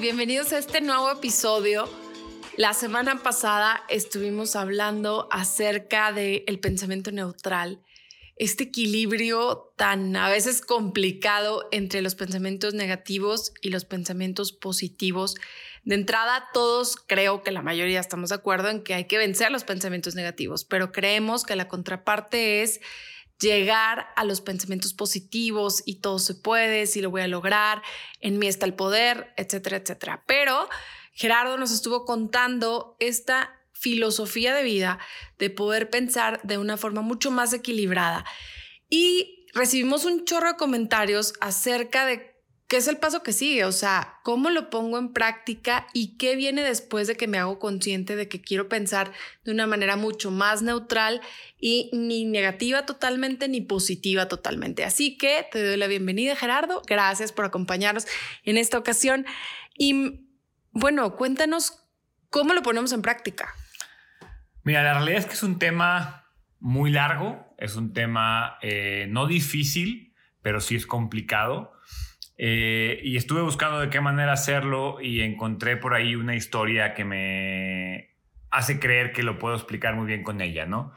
Bienvenidos a este nuevo episodio. La semana pasada estuvimos hablando acerca del pensamiento neutral, este equilibrio tan a veces complicado entre los pensamientos negativos y los pensamientos positivos. De entrada, todos creo que la mayoría estamos de acuerdo en que hay que vencer los pensamientos negativos, pero creemos que la contraparte es llegar a los pensamientos positivos y todo se puede, si lo voy a lograr, en mí está el poder, etcétera, etcétera. Pero Gerardo nos estuvo contando esta filosofía de vida de poder pensar de una forma mucho más equilibrada. Y recibimos un chorro de comentarios acerca de ¿Qué es el paso que sigue? O sea, ¿cómo lo pongo en práctica y qué viene después de que me hago consciente de que quiero pensar de una manera mucho más neutral y ni negativa totalmente ni positiva totalmente? Así que te doy la bienvenida, Gerardo. Gracias por acompañarnos en esta ocasión. Y bueno, cuéntanos cómo lo ponemos en práctica. Mira, la realidad es que es un tema muy largo, es un tema eh, no difícil, pero sí es complicado. Eh, y estuve buscando de qué manera hacerlo y encontré por ahí una historia que me hace creer que lo puedo explicar muy bien con ella, ¿no?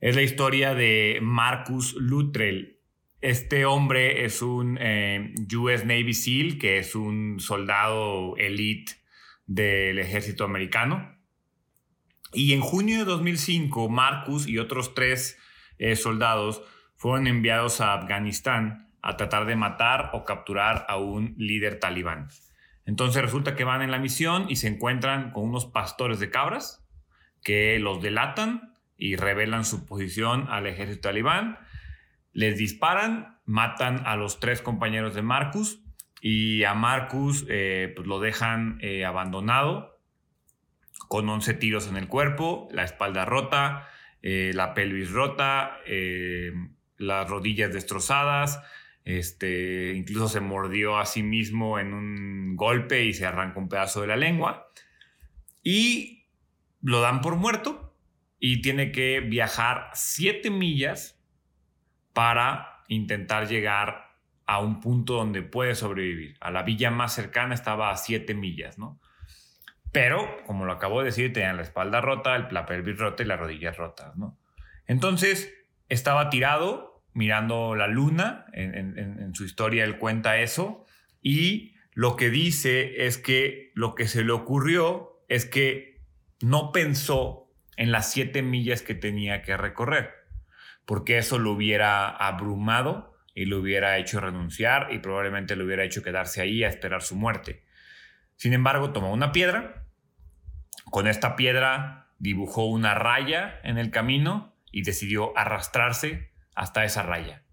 Es la historia de Marcus Luttrell. Este hombre es un eh, US Navy SEAL, que es un soldado elite del ejército americano. Y en junio de 2005, Marcus y otros tres eh, soldados fueron enviados a Afganistán a tratar de matar o capturar a un líder talibán. Entonces resulta que van en la misión y se encuentran con unos pastores de cabras que los delatan y revelan su posición al ejército talibán. Les disparan, matan a los tres compañeros de Marcus y a Marcus eh, pues lo dejan eh, abandonado con 11 tiros en el cuerpo, la espalda rota, eh, la pelvis rota, las rodillas destrozadas, este, incluso se mordió a sí mismo en un golpe y se arrancó un pedazo de la lengua. Y lo dan por muerto y tiene que viajar siete millas para intentar llegar a un punto donde puede sobrevivir. A la villa más cercana estaba a siete millas, ¿no? Pero, como lo acabo de decir, tenía la espalda rota, el pelvis rota y las rodillas rotas, ¿no? Entonces, estaba tirado mirando la luna, en, su historia él cuenta eso, y lo que dice es que lo que se le ocurrió es que no pensó en las siete millas que tenía que recorrer, porque eso lo hubiera abrumado y lo hubiera hecho renunciar y probablemente lo hubiera hecho quedarse ahí a esperar su muerte. Sin embargo, tomó una piedra, con esta piedra dibujó una raya en el camino y decidió arrastrarse hasta esa raya.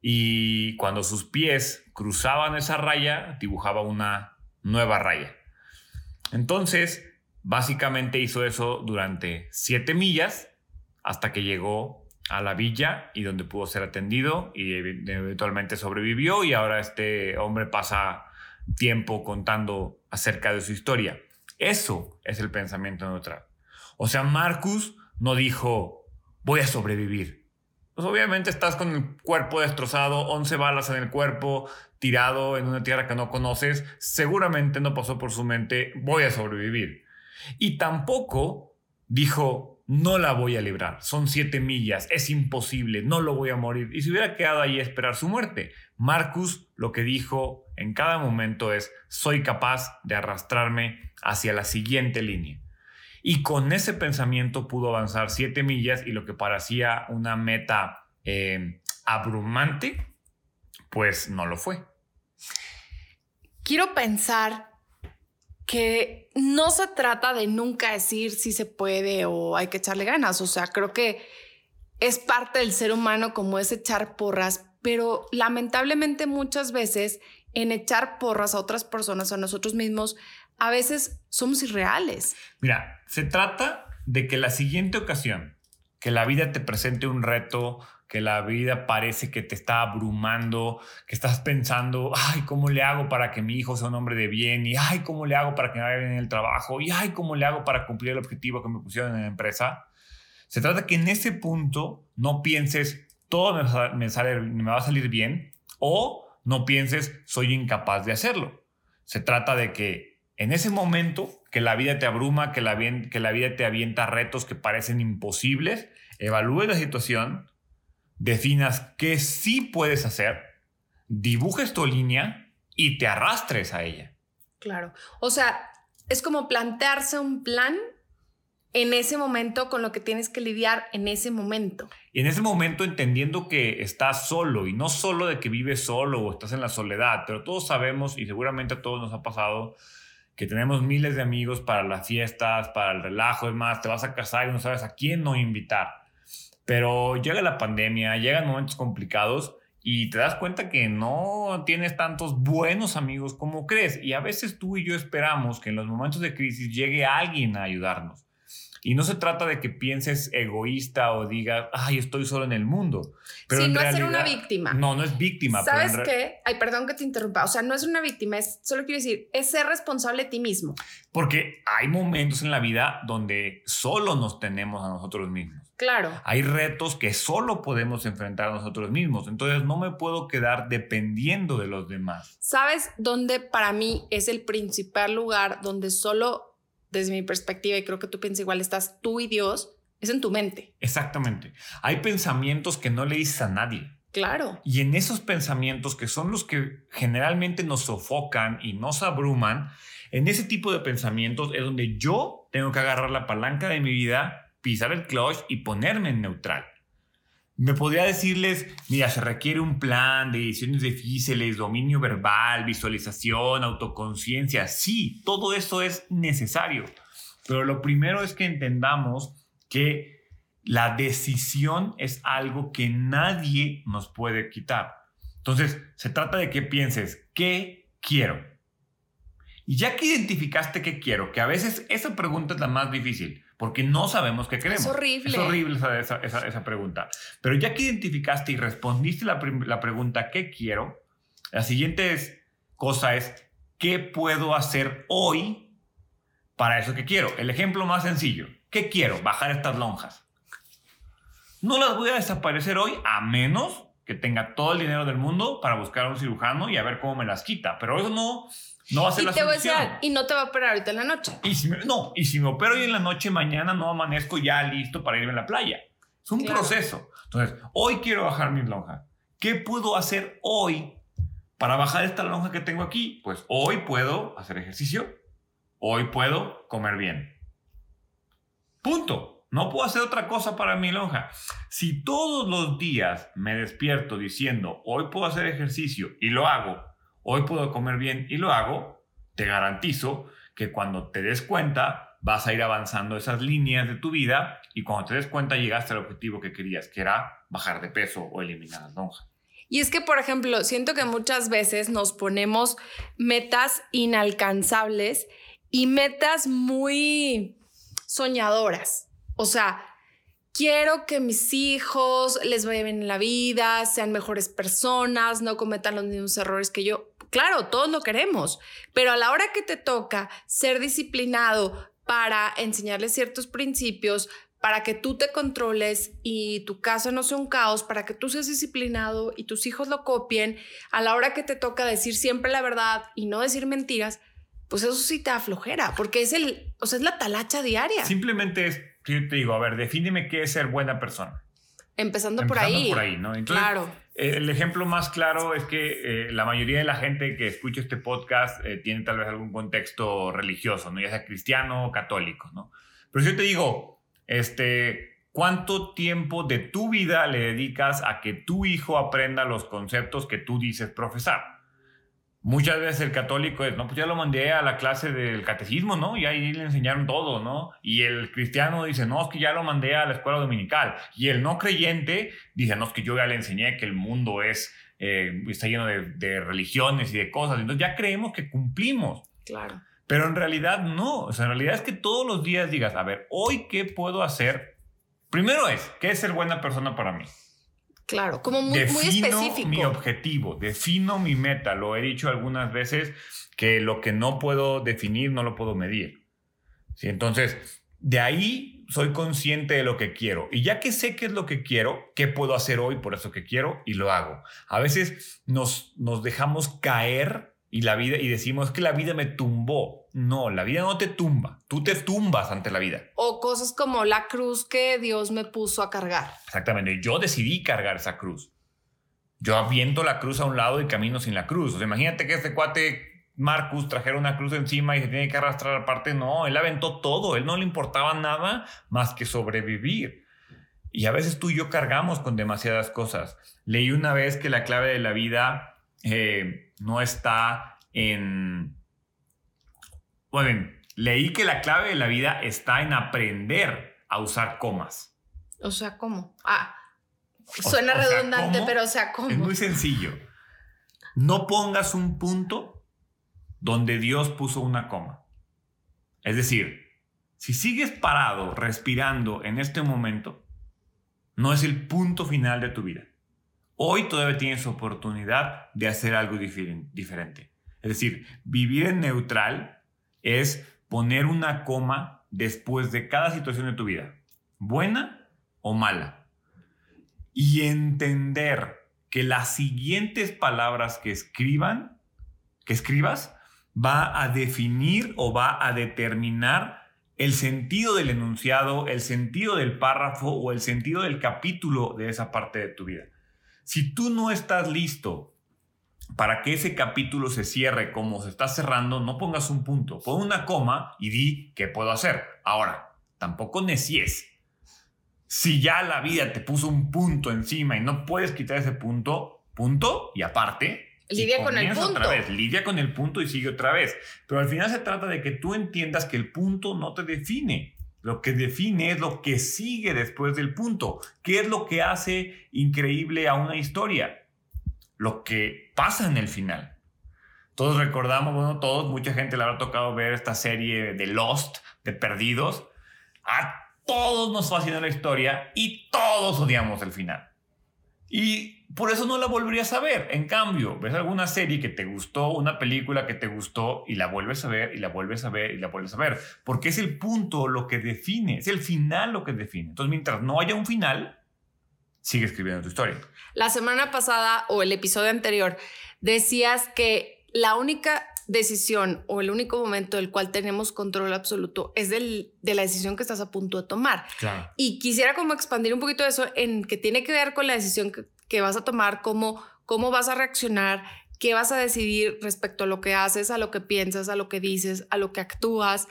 Y cuando sus pies cruzaban esa raya, dibujaba una nueva raya. Entonces, básicamente hizo eso durante siete millas hasta que llegó a la villa y donde pudo ser atendido y eventualmente sobrevivió y ahora este hombre pasa tiempo contando acerca de su historia. Eso es el pensamiento neutral. O sea, Marcus no dijo, voy a sobrevivir pues obviamente estás con el cuerpo destrozado, 11 balas en el cuerpo, tirado en una tierra que no conoces, seguramente no pasó por su mente, voy a sobrevivir. Y tampoco dijo, no la voy a librar, son siete millas, es imposible, no lo voy a morir. Y se hubiera quedado ahí a esperar su muerte. Marcus lo que dijo en cada momento es, soy capaz de arrastrarme hacia la siguiente línea. Y con ese pensamiento pudo avanzar siete millas y lo que parecía una meta eh, abrumante, pues no lo fue. Quiero pensar que no se trata de nunca decir si se puede o hay que echarle ganas. O sea, creo que es parte del ser humano como es echar porras, pero lamentablemente muchas veces en echar porras a otras personas, a nosotros mismos, a veces somos irreales. Mira, se trata de que la siguiente ocasión que la vida te presente un reto, que la vida parece que te está abrumando, que estás pensando, ay, ¿cómo le hago para que mi hijo sea un hombre de bien? Y ay, ¿cómo le hago para que me vaya bien en el trabajo? Y ay, ¿cómo le hago para cumplir el objetivo que me pusieron en la empresa? Se trata que en ese punto no pienses, todo me, sale, me va a salir bien, o no pienses, soy incapaz de hacerlo. Se trata de que en ese momento que la vida te abruma, que la, vida te avienta retos que parecen imposibles, evalúes la situación, definas qué sí puedes hacer, dibujes tu línea y te arrastres a ella. Claro. O sea, es como plantearse un plan en ese momento con lo que tienes que lidiar en ese momento. Y en ese momento entendiendo que estás solo y no solo de que vives solo o estás en la soledad, pero todos sabemos y seguramente a todos nos ha pasado que tenemos miles de amigos para las fiestas, para el relajo, es más, te vas a casar y no sabes a quién no invitar. Pero llega la pandemia, llegan momentos complicados y te das cuenta que no tienes tantos buenos amigos como crees. Y a veces tú y yo esperamos que en los momentos de crisis llegue alguien a ayudarnos. Y no se trata de que pienses egoísta o digas, ay, estoy solo en el mundo. Pero sí, no es ser una víctima. No, no es víctima. ¿Sabes qué? Ay, perdón que te interrumpa. O sea, no es una víctima, es, solo quiero decir, es ser responsable de ti mismo. Porque hay momentos en la vida donde solo nos tenemos a nosotros mismos. Claro. Hay retos que solo podemos enfrentar a nosotros mismos. Entonces no me puedo quedar dependiendo de los demás. ¿Sabes dónde para mí es el principal lugar donde solo desde mi perspectiva, y creo que tú piensas igual, estás tú y Dios, es en tu mente. Exactamente. Hay pensamientos que no le dices a nadie. Claro. Y en esos pensamientos que son los que generalmente nos sofocan y nos abruman, en ese tipo de pensamientos es donde yo tengo que agarrar la palanca de mi vida, pisar el clutch y ponerme en neutral. Me podría decirles, mira, se requiere un plan de decisiones difíciles, dominio verbal, visualización, autoconciencia. Sí, todo eso es necesario. Pero lo primero es que entendamos que la decisión es algo que nadie nos puede quitar. Entonces, se trata de que pienses, ¿qué quiero? Y ya que identificaste qué quiero, que a veces esa pregunta es la más difícil, porque no sabemos qué queremos. Es horrible. Es horrible esa, esa, esa, pregunta. Pero ya que identificaste y respondiste la, la pregunta ¿qué quiero? La siguiente cosa es ¿qué puedo hacer hoy para eso que quiero? El ejemplo más sencillo. ¿Qué quiero? Bajar estas lonjas. No las voy a desaparecer hoy a menos que tenga todo el dinero del mundo para buscar a un cirujano y a ver cómo me las quita. Pero eso no, no va a ser y la te solución. Voy a decir, y no te va a operar ahorita en la noche. Y si me, no, y si me opero hoy en la noche, mañana no amanezco ya listo para irme a la playa. Es un proceso. Entonces, hoy quiero bajar mis lonjas. ¿Qué puedo hacer hoy para bajar esta lonja que tengo aquí? Pues hoy puedo hacer ejercicio. Hoy puedo comer bien. Punto. No puedo hacer otra cosa para mi lonja. Si todos los días me despierto diciendo, hoy puedo hacer ejercicio y lo hago, hoy puedo comer bien y lo hago, te garantizo que cuando te des cuenta vas a ir avanzando esas líneas de tu vida y cuando te des cuenta llegaste al objetivo que querías, que era bajar de peso o eliminar las lonjas. Y es que, por ejemplo, siento que muchas veces nos ponemos metas inalcanzables y metas muy soñadoras. O sea, quiero que mis hijos les vaya bien en la vida, sean mejores personas, no cometan los mismos errores que yo. Claro, todos lo queremos, pero a la hora que te toca ser disciplinado para enseñarles ciertos principios, para que tú te controles y tu casa no sea un caos, para que tú seas disciplinado y tus hijos lo copien, a la hora que te toca decir siempre la verdad y no decir mentiras, pues eso sí te aflojera, porque es el, o sea, es la talacha diaria. Simplemente es, yo te digo, a ver, defíneme qué es ser buena persona. Empezando, por ahí. por ahí, ¿no? claro. El ejemplo más claro es que eh, la mayoría de la gente que escucha este podcast eh, tiene tal vez algún contexto religioso, ¿no? ya sea cristiano o católico. ¿no? Pero si yo te digo, este, ¿cuánto tiempo de tu vida le dedicas a que tu hijo aprenda los conceptos que tú dices profesar? Muchas veces el católico es, no, pues ya lo mandé a la clase del catecismo, ¿no? Y ahí le enseñaron todo, ¿no? Y el cristiano dice, no, es que ya lo mandé a la escuela dominical. Y el no creyente dice, no, es que yo ya le enseñé que el mundo es eh, está lleno de, de, religiones y de cosas. Entonces ya creemos que cumplimos. Claro. Pero en realidad no. O sea, en realidad es que todos los días digas, a ver, hoy qué puedo hacer. Primero es, ¿qué es ser buena persona para mí? Claro, como muy, defino muy específico. mi objetivo, defino mi meta. Lo he dicho algunas veces que lo que no puedo definir no lo puedo medir. ¿Sí? Entonces, de ahí soy consciente de lo que quiero. Y ya que sé qué es lo que quiero, qué puedo hacer hoy por eso que quiero y lo hago. A veces nos, nos dejamos caer y la vida y decimos que la vida me tumbó. No, la vida no te tumba, tú te tumbas ante la vida. O cosas como la cruz que Dios me puso a cargar. Exactamente, yo decidí cargar esa cruz. Yo aviento la cruz a un lado y camino sin la cruz. O sea, imagínate que este cuate Marcus trajera una cruz encima y se tiene que arrastrar aparte. No, él aventó todo, él no le importaba nada más que sobrevivir. Y a veces tú y yo cargamos con demasiadas cosas. Leí una vez que la clave de la vida eh, no está en... Bueno, leí que la clave de la vida está en aprender a usar comas. O sea, ¿cómo? Ah, suena o redundante, pero o sea, ¿cómo? Es muy sencillo. No pongas un punto donde Dios puso una coma. Es decir, si sigues parado, respirando en este momento, no es el punto final de tu vida. Hoy todavía tienes oportunidad de hacer algo diferen- diferente. Es decir, vivir en neutral es poner una coma después de cada situación de tu vida, buena o mala. Y entender que las siguientes palabras que escriban, que escribas, va a definir o va a determinar el sentido del enunciado, el sentido del párrafo o el sentido del capítulo de esa parte de tu vida. Si tú no estás listo para que ese capítulo se cierre como se está cerrando, no pongas un punto, pon una coma y di qué puedo hacer. Ahora, tampoco necies. Si ya la vida te puso un punto encima y no puedes quitar ese punto, punto y aparte, y Lidia con el punto. Otra vez, lidia con el punto y sigue otra vez. Pero al final se trata de que tú entiendas que el punto no te define. Lo que define es lo que sigue después del punto. ¿Qué es lo que hace increíble a una historia? Lo que pasa en el final. Todos recordamos, bueno, todos, mucha gente le habrá tocado ver esta serie de Lost, de Perdidos. A todos nos fascina la historia y todos odiamos el final. Y por eso no la volverías a ver. En cambio, ves alguna serie que te gustó, una película que te gustó y la vuelves a ver y la vuelves a ver y la vuelves a ver. Porque es el punto lo que define, es el final lo que define. Entonces, mientras no haya un final, sigue escribiendo tu historia. La semana pasada o el episodio anterior decías que la única decisión o el único momento del cual tenemos control absoluto es del, de la decisión que estás a punto de tomar. Claro. Y quisiera como expandir un poquito eso en que tiene que ver con la decisión que, que vas a tomar, cómo, cómo vas a reaccionar, qué vas a decidir respecto a lo que haces, a lo que piensas, a lo que dices, a lo que actúas,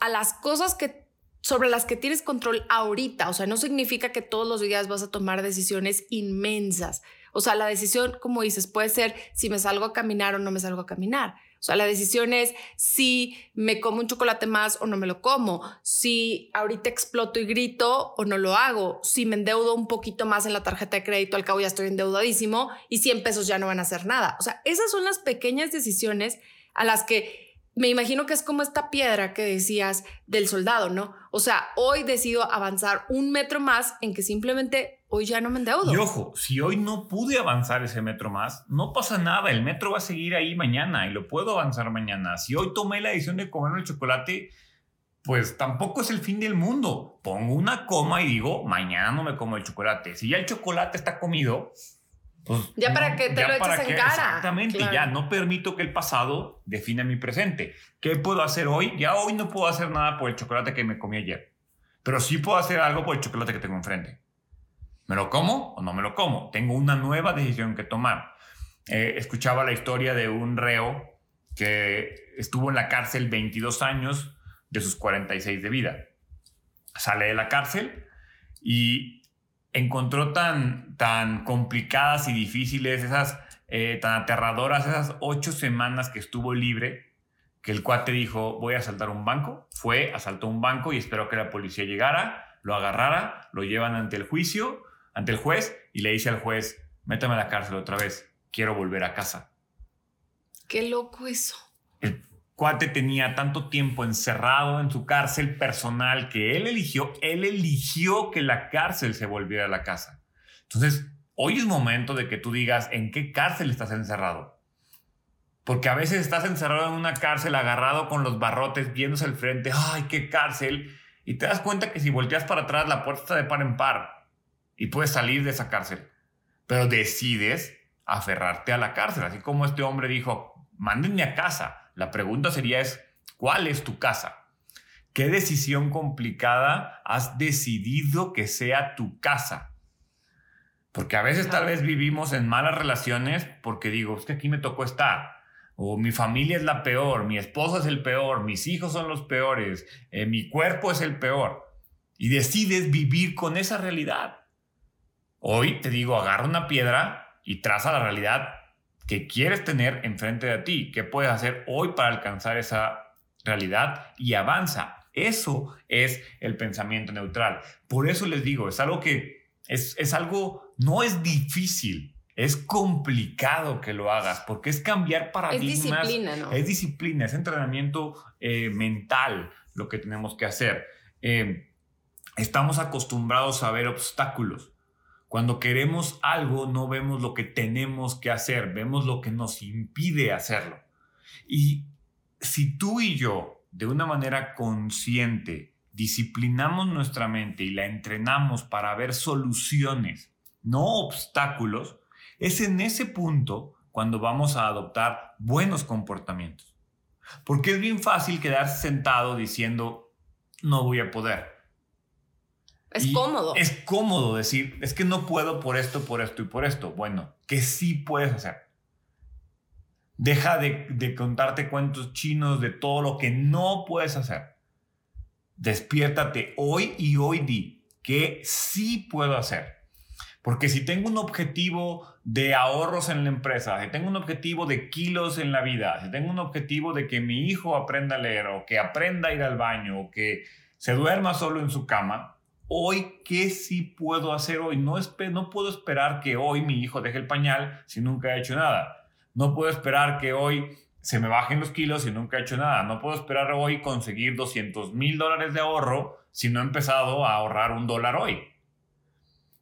a las cosas que sobre las que tienes control ahorita. O sea, no significa que todos los días vas a tomar decisiones inmensas. O sea, la decisión, como dices, puede ser si me salgo a caminar o no me salgo a caminar. O sea, la decisión es si me como un chocolate más o no me lo como, si ahorita exploto y grito o no lo hago, si me endeudo un poquito más en la tarjeta de crédito, al cabo ya estoy endeudadísimo y 100 pesos ya no van a hacer nada. O sea, esas son las pequeñas decisiones a las que me imagino que es como esta piedra que decías del soldado, ¿no? O sea, hoy decido avanzar un metro más en que simplemente hoy ya no me endeudo. Y ojo, si hoy no pude avanzar ese metro más, no pasa nada. El metro va a seguir ahí mañana y lo puedo avanzar mañana. Si hoy tomé la decisión de comerme el chocolate, pues tampoco es el fin del mundo. Pongo una coma y digo, mañana no me como el chocolate. Si ya el chocolate está comido, pues. Ya para no, que te lo eches en cara. Exactamente, Claro. ya no permito que el pasado defina mi presente. ¿Qué puedo hacer hoy? Ya hoy no puedo hacer nada por el chocolate que me comí ayer. Pero sí puedo hacer algo por el chocolate que tengo enfrente. ¿Me lo como o no me lo como? Tengo una nueva decisión que tomar. Eh, escuchaba la historia de un reo que estuvo en la cárcel 22 años de sus 46 de vida. Sale de la cárcel y encontró tan, tan complicadas y difíciles, esas eh, tan aterradoras, esas ocho semanas que estuvo libre, que el cuate dijo, voy a asaltar un banco. Fue, asaltó un banco y esperó que la policía llegara, lo agarrara, lo llevan ante el juicio, ante el juez y le dice al juez, métame a la cárcel otra vez, quiero volver a casa. Qué loco eso. El cuate tenía tanto tiempo encerrado en su cárcel personal que él eligió, él eligió que la cárcel se volviera la casa. Entonces, hoy es momento de que tú digas en qué cárcel estás encerrado. Porque a veces estás encerrado en una cárcel, agarrado con los barrotes, viéndose al frente, ¡ay, qué cárcel! Y te das cuenta que si volteas para atrás, la puerta está de par en par y puedes salir de esa cárcel. Pero decides aferrarte a la cárcel, así como este hombre dijo, mándenme a casa. La pregunta sería es, ¿cuál es tu casa? ¿Qué decisión complicada has decidido que sea tu casa? Porque a veces tal vez vivimos en malas relaciones porque digo, es que aquí me tocó estar o mi familia es la peor, mi esposa es el peor, mis hijos son los peores, eh, mi cuerpo es el peor. Y decides vivir con esa realidad. Hoy te digo, agarra una piedra y traza la realidad que quieres tener enfrente de ti. ¿Qué puedes hacer hoy para alcanzar esa realidad? Y avanza. Eso es el pensamiento neutral. Por eso les digo, es algo que es, es algo, no es difícil es complicado que lo hagas porque es cambiar paradigmas. Es disciplina, ¿no? Es disciplina, es entrenamiento eh, mental lo que tenemos que hacer. Eh, estamos acostumbrados a ver obstáculos. Cuando queremos algo, no vemos lo que tenemos que hacer, vemos lo que nos impide hacerlo. Y si tú y yo, de una manera consciente, disciplinamos nuestra mente y la entrenamos para ver soluciones, no obstáculos, es en ese punto cuando vamos a adoptar buenos comportamientos. Porque es bien fácil quedarse sentado diciendo, no voy a poder. Es cómodo. Es cómodo decir, es que no puedo por esto, por esto y por esto. Bueno, que sí puedes hacer. Deja de, de contarte cuentos chinos de todo lo que no puedes hacer. Despiértate hoy y hoy di que sí puedo hacer. Porque si tengo un objetivo de ahorros en la empresa, si tengo un objetivo de kilos en la vida, si tengo un objetivo de que mi hijo aprenda a leer o que aprenda a ir al baño o que se duerma solo en su cama, hoy, ¿qué sí puedo hacer hoy? No, no puedo esperar que hoy mi hijo deje el pañal si nunca ha hecho nada. No puedo esperar que hoy se me bajen los kilos si nunca he hecho nada. No puedo esperar hoy conseguir 200 mil dólares de ahorro si no he empezado a ahorrar un dólar hoy.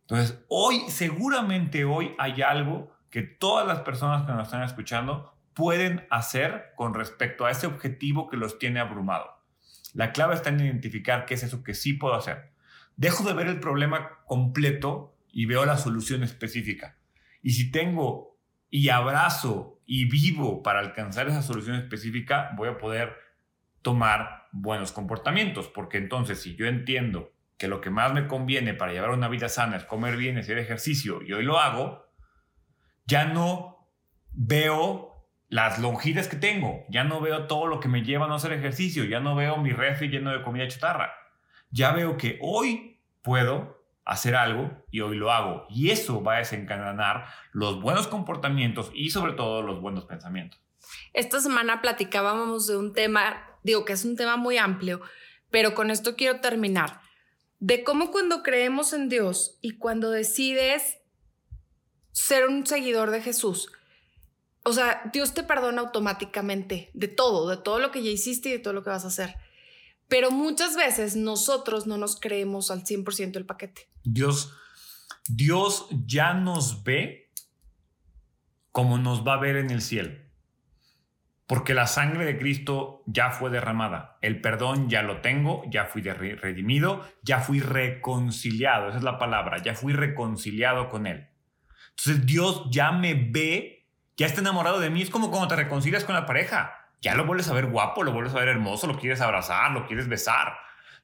Entonces, hoy, seguramente hoy hay algo que todas las personas que nos están escuchando pueden hacer con respecto a ese objetivo que los tiene abrumado. La clave está en identificar qué es eso que sí puedo hacer. Dejo de ver el problema completo y veo la solución específica. Y si tengo y abrazo y vivo para alcanzar esa solución específica, voy a poder tomar buenos comportamientos, porque entonces si yo entiendo que lo que más me conviene para llevar una vida sana es comer bien, hacer ejercicio, y hoy lo hago, ya no veo las longitas que tengo, ya no veo todo lo que me lleva a no hacer ejercicio, ya no veo mi refri lleno de comida chatarra. Ya veo que hoy puedo hacer algo y hoy lo hago. Y eso va a desencadenar los buenos comportamientos y sobre todo los buenos pensamientos. Esta semana platicábamos de un tema, digo que es un tema muy amplio, pero con esto quiero terminar de cómo cuando creemos en Dios y cuando decides ser un seguidor de Jesús, o sea, Dios te perdona automáticamente de todo, de todo lo que ya hiciste y de todo lo que vas a hacer. Pero muchas veces nosotros no nos creemos al 100% el paquete. Dios, Dios ya nos ve como nos va a ver en el cielo. Porque la sangre de Cristo ya fue derramada, el perdón ya lo tengo, ya fui redimido, ya fui reconciliado, esa es la palabra, ya fui reconciliado con Él. Entonces Dios ya me ve, ya está enamorado de mí, es como cuando te reconcilias con la pareja, ya lo vuelves a ver guapo, lo vuelves a ver hermoso, lo quieres abrazar, lo quieres besar.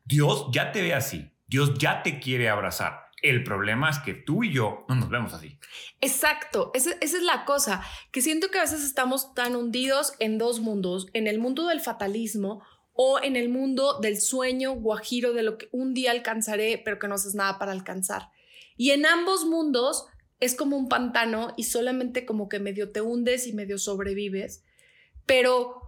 Dios ya te ve así, Dios ya te quiere abrazar. El problema es que tú y yo no nos vemos así. Exacto, esa, es la cosa, que siento que a veces estamos tan hundidos en dos mundos, en el mundo del fatalismo o en el mundo del sueño guajiro de lo que un día alcanzaré, pero que no haces nada para alcanzar. Y en ambos mundos es como un pantano y solamente como que medio te hundes y medio sobrevives, pero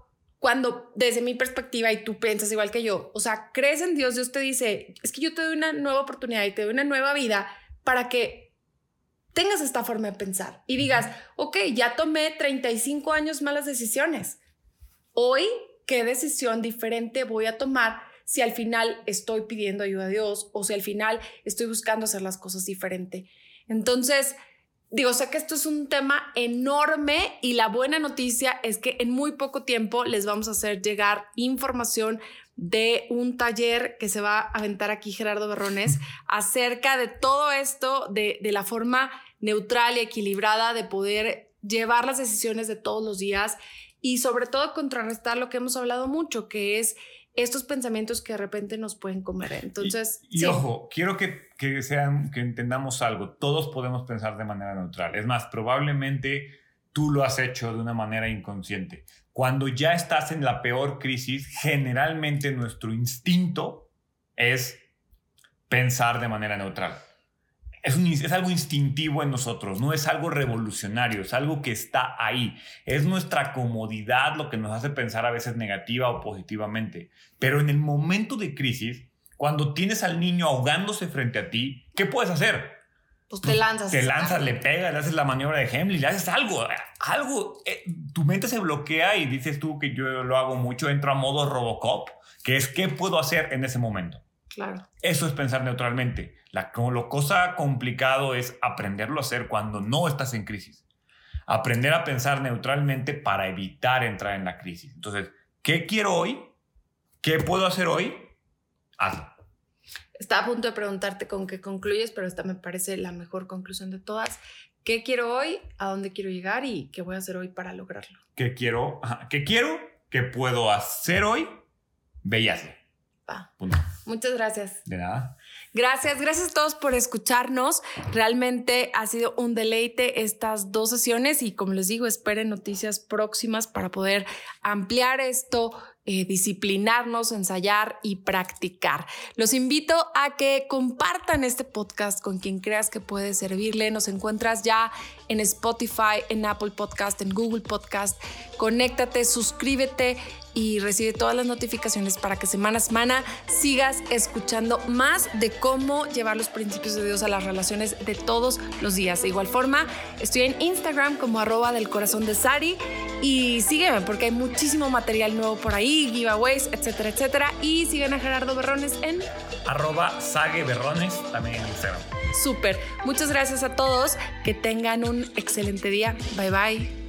cuando desde mi perspectiva y tú piensas igual que yo, o sea, crees en Dios, Dios te dice, es que yo te doy una nueva oportunidad y te doy una nueva vida para que tengas esta forma de pensar y digas, ok, ya tomé 35 años malas decisiones. Hoy, ¿qué decisión diferente voy a tomar si al final estoy pidiendo ayuda a Dios o si al final estoy buscando hacer las cosas diferente? Entonces, digo, sé que esto es un tema enorme y la buena noticia es que en muy poco tiempo les vamos a hacer llegar información de un taller que se va a aventar aquí Gerardo Berrones acerca de todo esto, de, de la forma neutral y equilibrada de poder llevar las decisiones de todos los días y sobre todo contrarrestar lo que hemos hablado mucho, que es estos pensamientos que de repente nos pueden comer. Entonces, y, ojo, quiero que, que, sean, que entendamos algo. Todos podemos pensar de manera neutral. Es más, probablemente tú lo has hecho de una manera inconsciente. Cuando ya estás en la peor crisis, generalmente nuestro instinto es pensar de manera neutral es, algo instintivo en nosotros, no es algo revolucionario, es algo que está ahí. Es nuestra comodidad lo que nos hace pensar a veces negativa o positivamente. Pero en el momento de crisis, cuando tienes al niño ahogándose frente a ti, ¿qué puedes hacer? Pues te lanzas. Te lanzas, le pegas, le haces la maniobra de Hemley, le haces algo, algo. Eh, tu mente se bloquea y dices tú que yo lo hago mucho, entro a modo Robocop, que es qué puedo hacer en ese momento. Claro. Eso es pensar neutralmente. La, lo cosa complicado es aprenderlo a hacer cuando no estás en crisis. Aprender a pensar neutralmente para evitar entrar en la crisis. Entonces, ¿qué quiero hoy? ¿Qué puedo hacer hoy? Hazlo. Estaba a punto de preguntarte con qué concluyes, pero esta me parece la mejor conclusión de todas. ¿Qué quiero hoy? ¿A dónde quiero llegar? ¿Y qué voy a hacer hoy para lograrlo? ¿Qué quiero? ¿Qué quiero? ¿Qué puedo hacer hoy? Ve Muchas gracias. De nada. Gracias, gracias a todos por escucharnos. Realmente ha sido un deleite estas dos sesiones y como les digo, esperen noticias próximas para poder ampliar esto, eh, disciplinarnos, ensayar y practicar. Los invito a que compartan este podcast con quien creas que puede servirle. Nos encuentras ya en Spotify, en Apple Podcast, en Google Podcast. Conéctate, suscríbete y recibe todas las notificaciones para que semana a semana sigas escuchando más de cómo llevar los principios de Dios a las relaciones de todos los días. De igual forma, estoy en Instagram como arroba del corazón de Sari y sígueme porque hay muchísimo material nuevo por ahí, giveaways, etcétera, etcétera. Y siguen a Gerardo Berrones en arroba Sague Berrones también en Instagram. Súper. Muchas gracias a todos. Que tengan un excelente día. Bye bye.